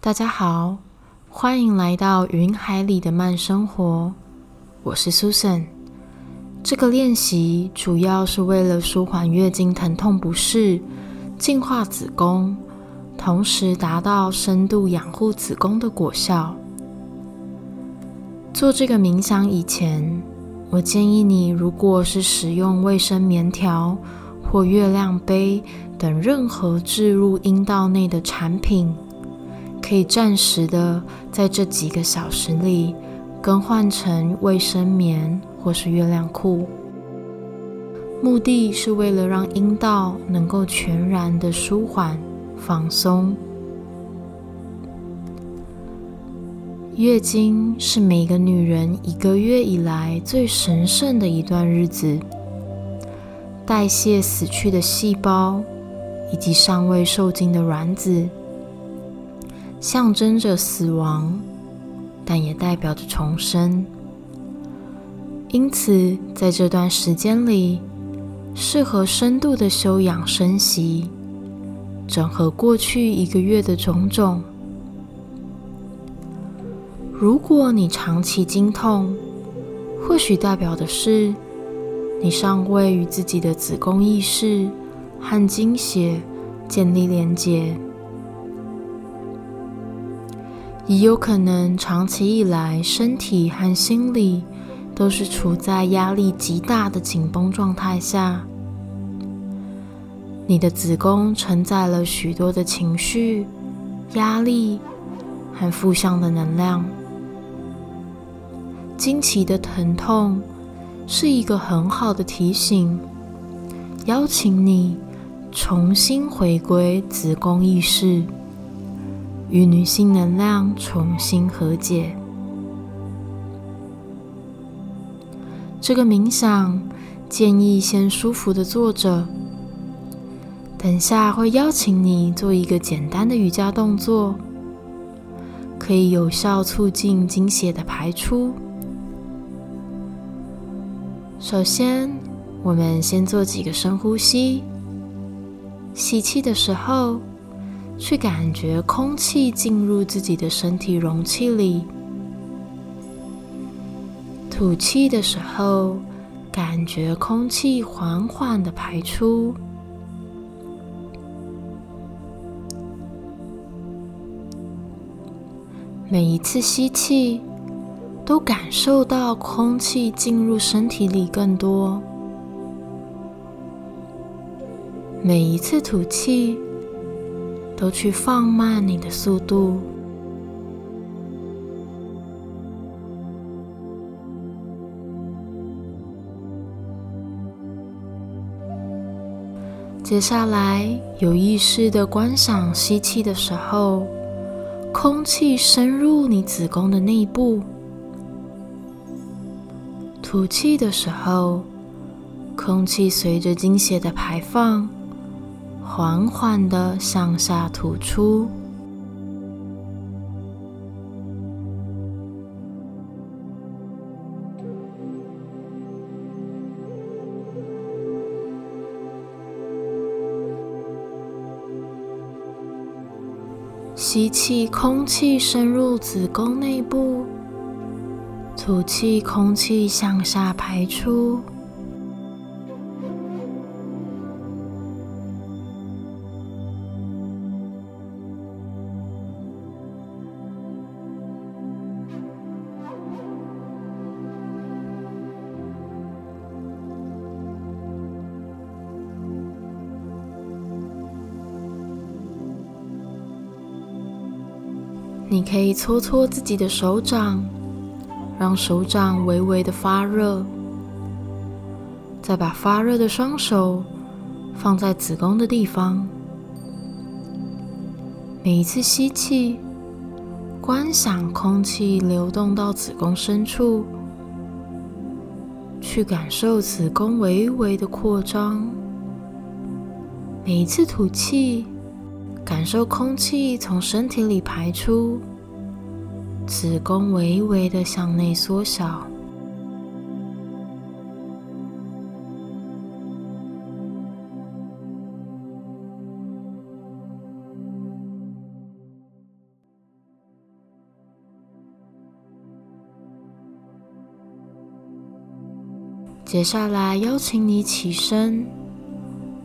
大家好，欢迎来到云海里的慢生活。我是 Susan。这个练习主要是为了舒缓月经疼痛不适、净化子宫，同时达到深度养护子宫的果效。做这个冥想以前，我建议你，如果是使用卫生棉条或月亮杯等任何置入阴道内的产品，可以暂时的在这几个小时里更换成卫生棉或是月亮裤。目的是为了让阴道能够全然的舒缓、放松。月经是每个女人一个月以来最神圣的一段日子，代谢死去的细胞以及尚未受精的卵子，象征着死亡，但也代表着重生。因此，在这段时间里，适合深度的休养生息，整合过去一个月的种种。如果你长期经痛，或许代表的是你尚未与自己的子宫意识和经血建立连结，也有可能长期以来身体和心理都是处在压力极大的紧绷状态下，你的子宫承载了许多的情绪、压力和负向的能量。经期的疼痛是一个很好的提醒，邀请你重新回归子宫意识，与女性能量重新和解。这个冥想建议先舒服的坐着，等下会邀请你做一个简单的瑜伽动作，可以有效促进经血的排出。首先，我们先做几个深呼吸。吸气的时候，去感觉空气进入自己的身体容器里；吐气的时候，感觉空气缓缓的排出。每一次吸气。都感受到空气进入身体里更多。每一次吐气，都去放慢你的速度。接下来，有意识的观赏吸气的时候，空气深入你子宫的内部。吐气的时候，空气随着经血的排放，缓缓的向下吐出。吸气，空气深入子宫内部。吐气，空气向下排出。你可以搓搓自己的手掌。让手掌微微的发热，再把发热的双手放在子宫的地方。每一次吸气，观想空气流动到子宫深处，去感受子宫微微的扩张。每一次吐气，感受空气从身体里排出子宫微微的向内缩小。接下来邀请你起身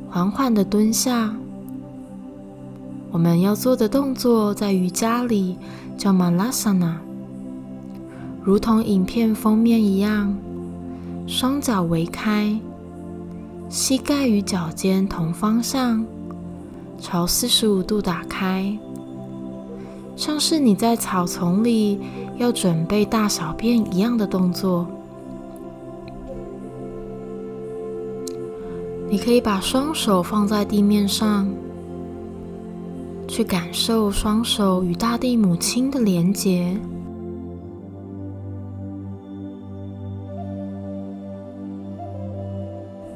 缓缓的蹲下。我们要做的动作在瑜伽里叫马拉萨那，如同影片封面一样，双脚围开，膝盖与脚尖同方向，朝四十五度打开，像是你在草丛里要准备大小便一样的动作。你可以把双手放在地面上。去感受双手与大地母亲的连结，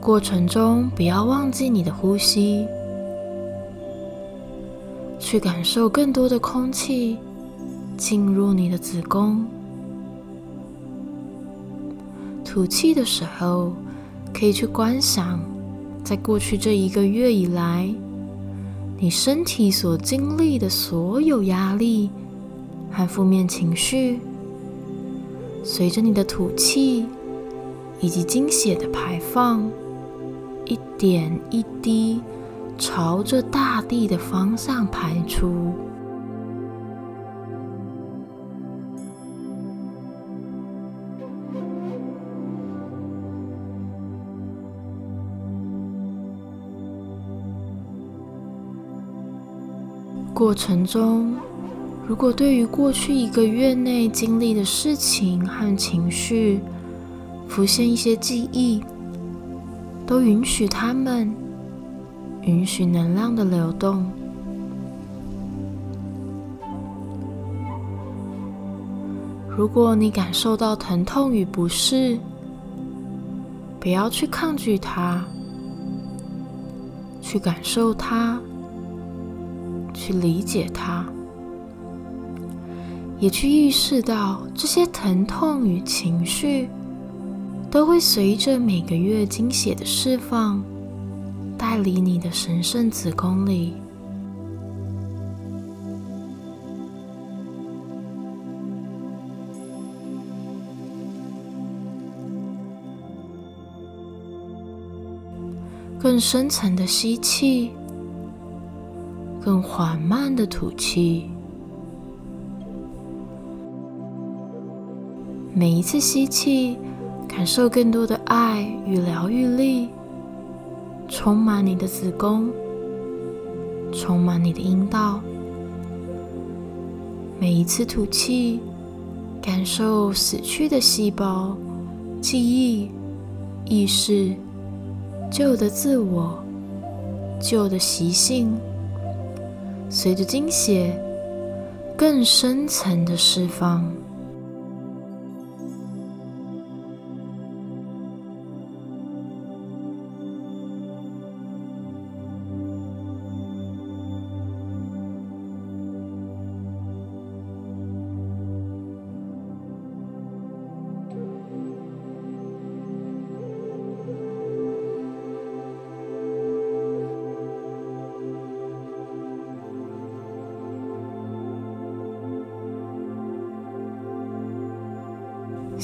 过程中不要忘记你的呼吸，去感受更多的空气进入你的子宫。吐气的时候，可以去观想，在过去这一个月以来。你身体所经历的所有压力和负面情绪，随着你的吐气以及精血的排放，一点一滴朝着大地的方向排出。过程中，如果对于过去一个月内经历的事情和情绪浮现一些记忆，都允许他们，允许能量的流动。如果你感受到疼痛与不适，不要去抗拒它，去感受它。去理解它，也去意识到这些疼痛与情绪都会随着每个月经血的释放，带离你的神圣子宫里，更深层的吸气。更缓慢的吐气，每一次吸气，感受更多的爱与疗愈力，充满你的子宫，充满你的阴道。每一次吐气，感受死去的细胞、记忆、意识、旧的自我、旧的习性。随着精血更深层的释放。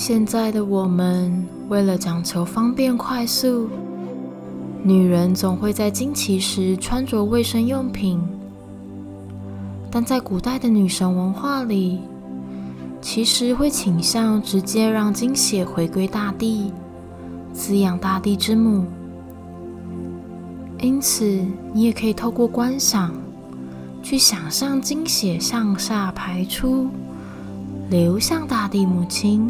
现在的我们，为了讲求方便快速，女人总会在经期时穿着卫生用品。但在古代的女神文化里，其实会倾向直接让精血回归大地，滋养大地之母。因此，你也可以透过观想，去想象精血向下排出，流向大地母亲。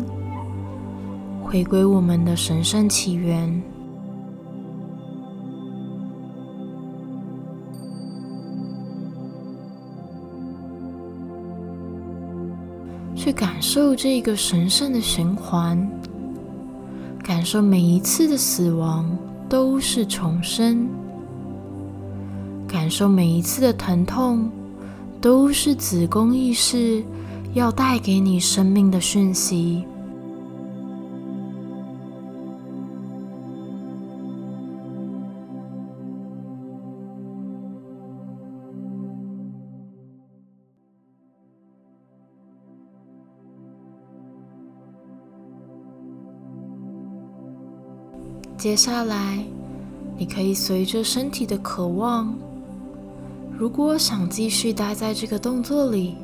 回归我们的神圣起源，去感受这个神圣的循环，感受每一次的死亡都是重生，感受每一次的疼痛都是子宫意识要带给你生命的讯息。接下来，你可以随着身体的渴望，如果想继续待在这个动作里，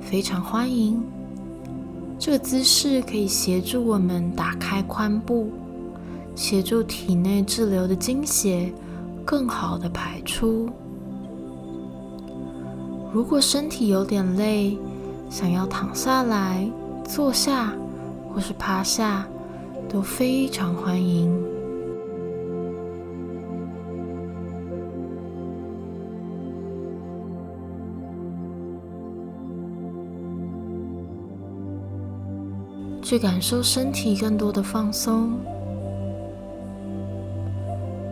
非常欢迎。这个姿势可以协助我们打开髋部，协助体内滞留的精血更好的排出。如果身体有点累，想要躺下来、坐下或是趴下，都非常欢迎。去感受身体更多的放松，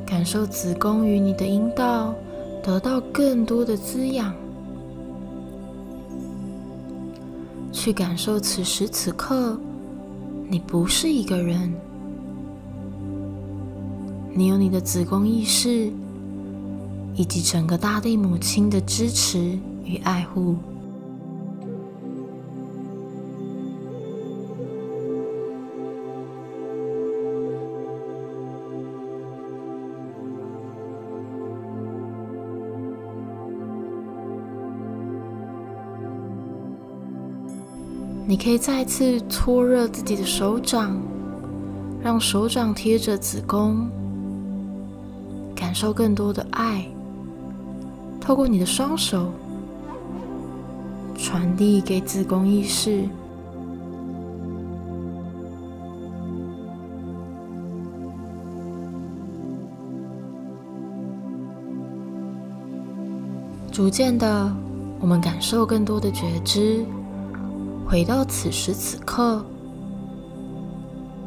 感受子宫与你的阴道得到更多的滋养。去感受此时此刻，你不是一个人，你有你的子宫意识，以及整个大地母亲的支持与爱护。你可以再次搓热自己的手掌，让手掌贴着子宫，感受更多的爱，透过你的双手传递给子宫意识。逐渐的，我们感受更多的觉知。回到此时此刻，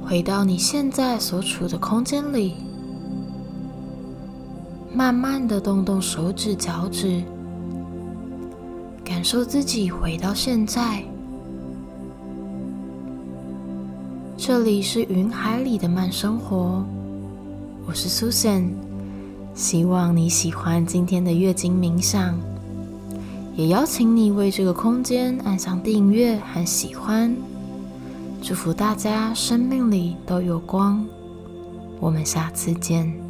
回到你现在所处的空间里，慢慢的动动手指、脚趾，感受自己回到现在。这里是云海里的慢生活，我是 Susan，希望你喜欢今天的月经冥想。也邀请你为这个空间按上订阅和喜欢，祝福大家生命里都有光。我们下次见。